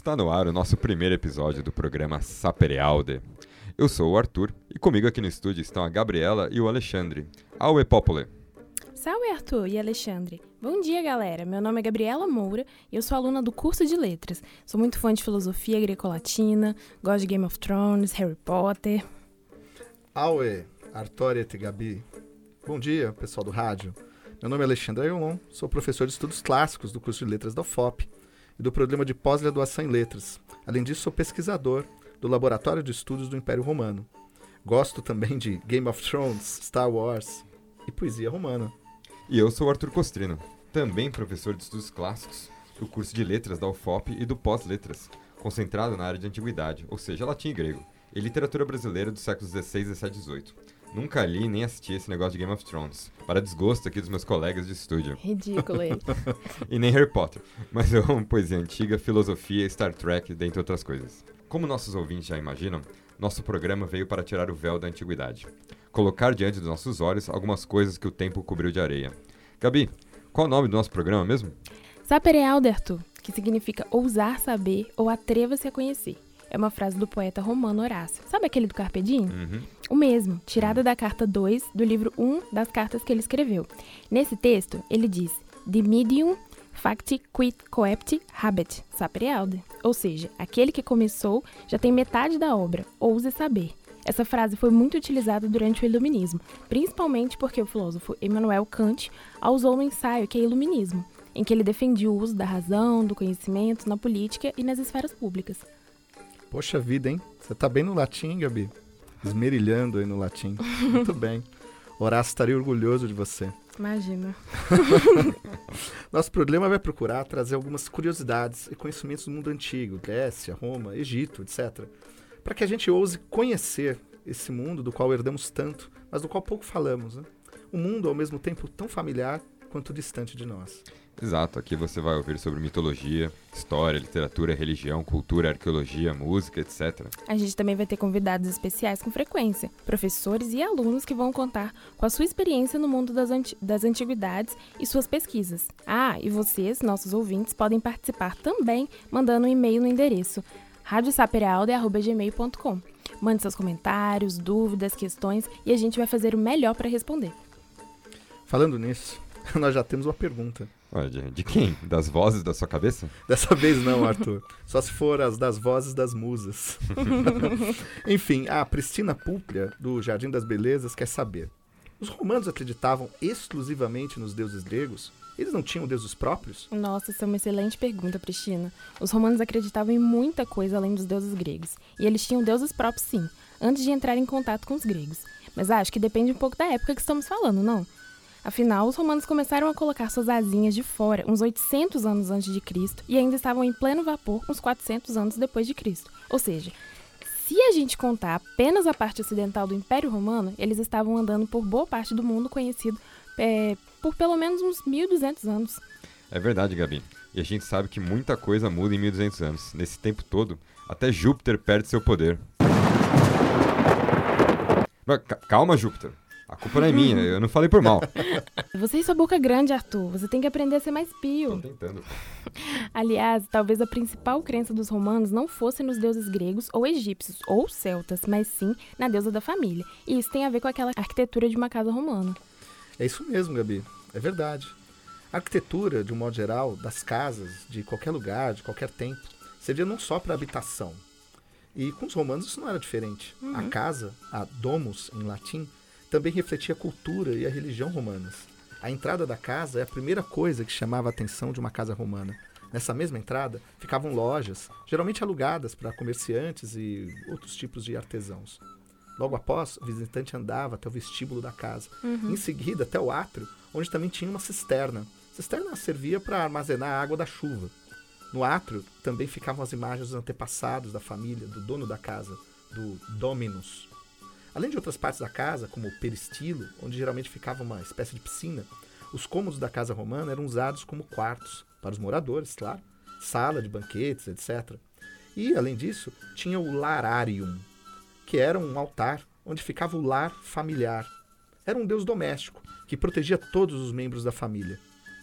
Está no ar o nosso primeiro episódio do programa Saperealde. Eu sou o Arthur e comigo aqui no estúdio estão a Gabriela e o Alexandre. Aue Popole! Salve Arthur e Alexandre. Bom dia, galera. Meu nome é Gabriela Moura e eu sou aluna do curso de letras. Sou muito fã de filosofia grecolatina, gosto de Game of Thrones, Harry Potter. Aue, Arthur e Gabi. Bom dia, pessoal do rádio. Meu nome é Alexandre Ayolon, sou professor de estudos clássicos do curso de letras da UFOP e do programa de pós-graduação em letras. Além disso, sou pesquisador do Laboratório de Estudos do Império Romano. Gosto também de Game of Thrones, Star Wars e poesia romana. E eu sou Arthur Costrino, também professor de estudos clássicos do curso de letras da UFOP e do pós-letras, concentrado na área de antiguidade, ou seja, latim e grego, e literatura brasileira dos séculos XVI, XVII e XVIII. Nunca li nem assisti esse negócio de Game of Thrones, para desgosto aqui dos meus colegas de estúdio. Ridículo ele. e nem Harry Potter, mas eu amo poesia antiga, filosofia, Star Trek, dentre outras coisas. Como nossos ouvintes já imaginam, nosso programa veio para tirar o véu da antiguidade. Colocar diante dos nossos olhos algumas coisas que o tempo cobriu de areia. Gabi, qual é o nome do nosso programa mesmo? Saperealdertu, que significa ousar saber ou atreva-se a conhecer. É uma frase do poeta romano Horácio. Sabe aquele do Carpe Diem? Uhum. O mesmo, tirada da carta 2 do livro 1 das cartas que ele escreveu. Nesse texto, ele diz: De medium facti quid coepti habet saperealde. Ou seja, aquele que começou já tem metade da obra, ouse saber. Essa frase foi muito utilizada durante o Iluminismo, principalmente porque o filósofo Immanuel Kant a usou no ensaio que é Iluminismo, em que ele defendia o uso da razão, do conhecimento na política e nas esferas públicas. Poxa vida, hein? Você tá bem no latim, Gabi? Esmerilhando aí no latim. Muito bem. Horácio estaria orgulhoso de você. Imagina. Nosso programa vai procurar trazer algumas curiosidades e conhecimentos do mundo antigo, Grécia, Roma, Egito, etc. Para que a gente ouse conhecer esse mundo do qual herdamos tanto, mas do qual pouco falamos. Né? Um mundo ao mesmo tempo tão familiar quanto distante de nós. Exato, aqui você vai ouvir sobre mitologia, história, literatura, religião, cultura, arqueologia, música, etc. A gente também vai ter convidados especiais com frequência, professores e alunos que vão contar com a sua experiência no mundo das, anti das antiguidades e suas pesquisas. Ah, e vocês, nossos ouvintes, podem participar também mandando um e-mail no endereço radiosaperealde.gmail.com. Mande seus comentários, dúvidas, questões e a gente vai fazer o melhor para responder. Falando nisso, nós já temos uma pergunta. De, de quem? Das vozes da sua cabeça? Dessa vez não, Arthur. Só se for as das vozes das musas. Enfim, a Pristina Púplia, do Jardim das Belezas, quer saber. Os romanos acreditavam exclusivamente nos deuses gregos? Eles não tinham deuses próprios? Nossa, essa é uma excelente pergunta, Pristina. Os romanos acreditavam em muita coisa além dos deuses gregos. E eles tinham deuses próprios, sim, antes de entrar em contato com os gregos. Mas acho que depende um pouco da época que estamos falando, não? Afinal, os romanos começaram a colocar suas asinhas de fora uns 800 anos antes de Cristo e ainda estavam em pleno vapor uns 400 anos depois de Cristo. Ou seja, se a gente contar apenas a parte ocidental do Império Romano, eles estavam andando por boa parte do mundo conhecido é, por pelo menos uns 1.200 anos. É verdade, Gabi. E a gente sabe que muita coisa muda em 1.200 anos. Nesse tempo todo, até Júpiter perde seu poder. Calma, Júpiter. A culpa não é minha, eu não falei por mal. Você e sua boca grande, Arthur. Você tem que aprender a ser mais pio. Tô tentando. Aliás, talvez a principal crença dos romanos não fosse nos deuses gregos ou egípcios ou celtas, mas sim na deusa da família. E isso tem a ver com aquela arquitetura de uma casa romana. É isso mesmo, Gabi. É verdade. A arquitetura, de um modo geral, das casas, de qualquer lugar, de qualquer tempo, servia não só para habitação. E com os romanos isso não era diferente. Uhum. A casa, a domus em latim, também refletia a cultura e a religião romanas. A entrada da casa é a primeira coisa que chamava a atenção de uma casa romana. Nessa mesma entrada ficavam lojas, geralmente alugadas para comerciantes e outros tipos de artesãos. Logo após, o visitante andava até o vestíbulo da casa. Uhum. Em seguida, até o átrio, onde também tinha uma cisterna. A cisterna servia para armazenar a água da chuva. No átrio também ficavam as imagens dos antepassados da família, do dono da casa, do Dominus. Além de outras partes da casa, como o peristilo, onde geralmente ficava uma espécie de piscina, os cômodos da casa romana eram usados como quartos para os moradores, claro, sala de banquetes, etc. E, além disso, tinha o lararium, que era um altar onde ficava o lar familiar. Era um deus doméstico que protegia todos os membros da família.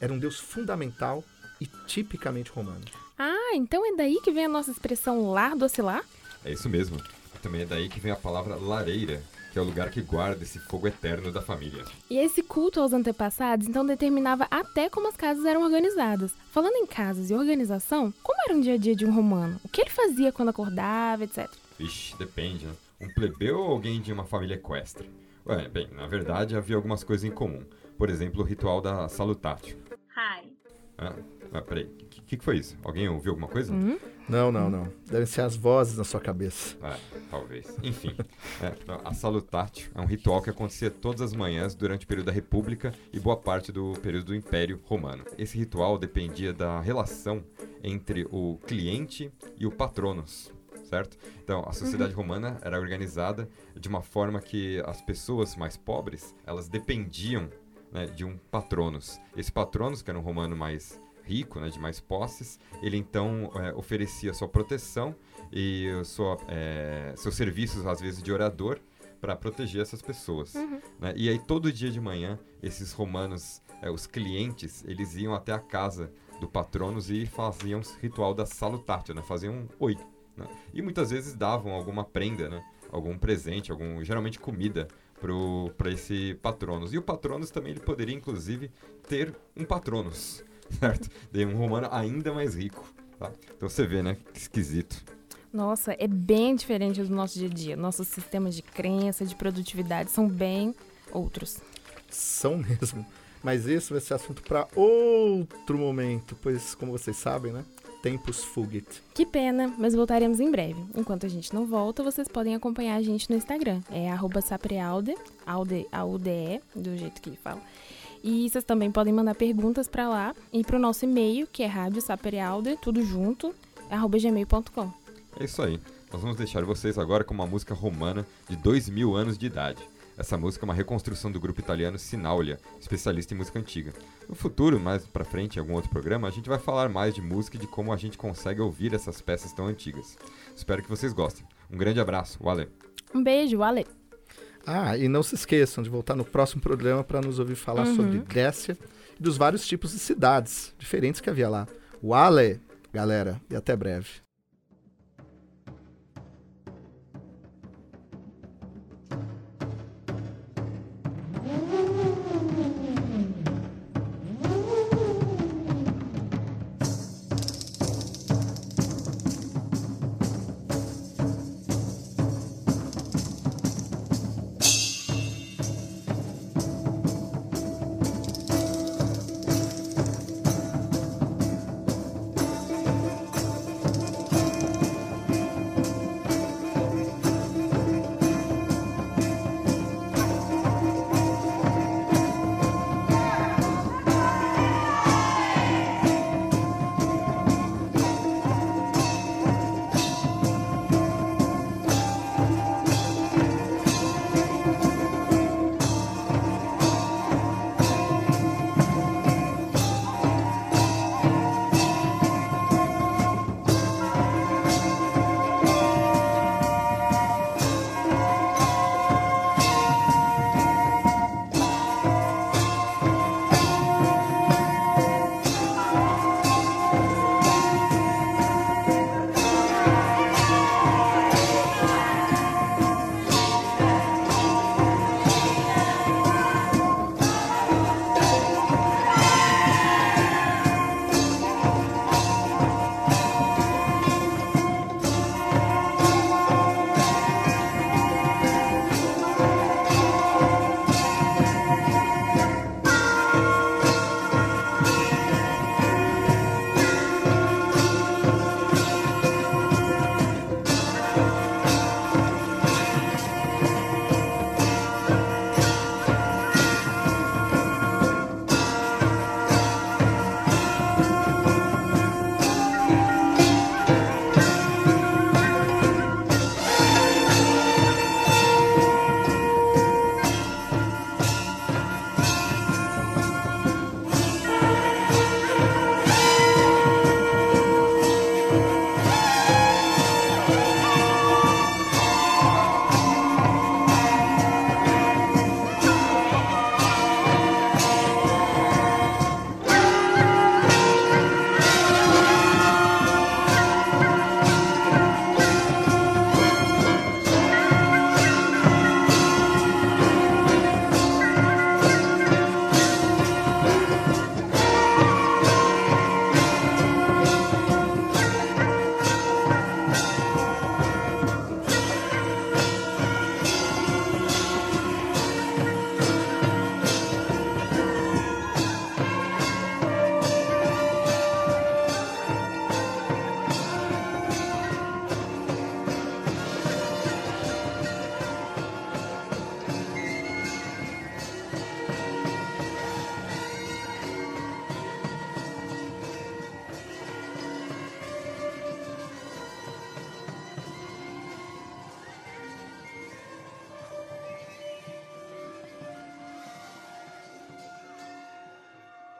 era um deus fundamental e tipicamente romano. Ah, então é daí que vem a nossa expressão lar do oscilar? É isso mesmo. Também é daí que vem a palavra lareira, que é o lugar que guarda esse fogo eterno da família. E esse culto aos antepassados então determinava até como as casas eram organizadas. Falando em casas e organização, como era um dia a dia de um romano? O que ele fazia quando acordava, etc. Ixi, depende, né? Um plebeu ou alguém de uma família equestre? Ué, bem, na verdade havia algumas coisas em comum. Por exemplo, o ritual da salutatio. Hi. Ah, ah peraí, o que, que, foi isso? Alguém ouviu alguma coisa? Hum? Não, não, não. Devem ser as vozes na sua cabeça. Ah, talvez. Enfim, é, a salutatio é um ritual que acontecia todas as manhãs durante o período da República e boa parte do período do Império Romano. Esse ritual dependia da relação entre o cliente e o patronos, certo? Então, a sociedade uhum. romana era organizada de uma forma que as pessoas mais pobres, elas dependiam né, de um patronos. Esse patronos, que era um romano mais rico, né, de mais posses, ele então é, oferecia sua proteção e sua, é, seus serviços, às vezes, de orador para proteger essas pessoas. Uhum. Né? E aí, todo dia de manhã, esses romanos, é, os clientes, eles iam até a casa do patronos e faziam o ritual da salutatio, né? faziam um oi. Né? E muitas vezes davam alguma prenda, né? algum presente, algum geralmente comida para esse patronos. E o patronos também ele poderia, inclusive, ter um patronos certo? De um romano ainda mais rico. Tá? Então você vê, né? Que esquisito. Nossa, é bem diferente do nosso dia a dia. Nossos sistemas de crença, de produtividade são bem outros. São mesmo. Mas isso vai ser assunto para outro momento, pois, como vocês sabem, né? Tempos fugit. Que pena, mas voltaremos em breve. Enquanto a gente não volta, vocês podem acompanhar a gente no Instagram. É saprealde, aude, A-U-D-E, do jeito que fala. E vocês também podem mandar perguntas para lá e para o nosso e-mail, que é rádiosaperealder, tudo junto, arroba gmail.com. É isso aí. Nós vamos deixar vocês agora com uma música romana de dois mil anos de idade. Essa música é uma reconstrução do grupo italiano Sinaulia, especialista em música antiga. No futuro, mais pra frente, em algum outro programa, a gente vai falar mais de música e de como a gente consegue ouvir essas peças tão antigas. Espero que vocês gostem. Um grande abraço, Wale. Um beijo, Wale. Ah, e não se esqueçam de voltar no próximo programa para nos ouvir falar uhum. sobre Décia e dos vários tipos de cidades diferentes que havia lá. Wale, galera, e até breve.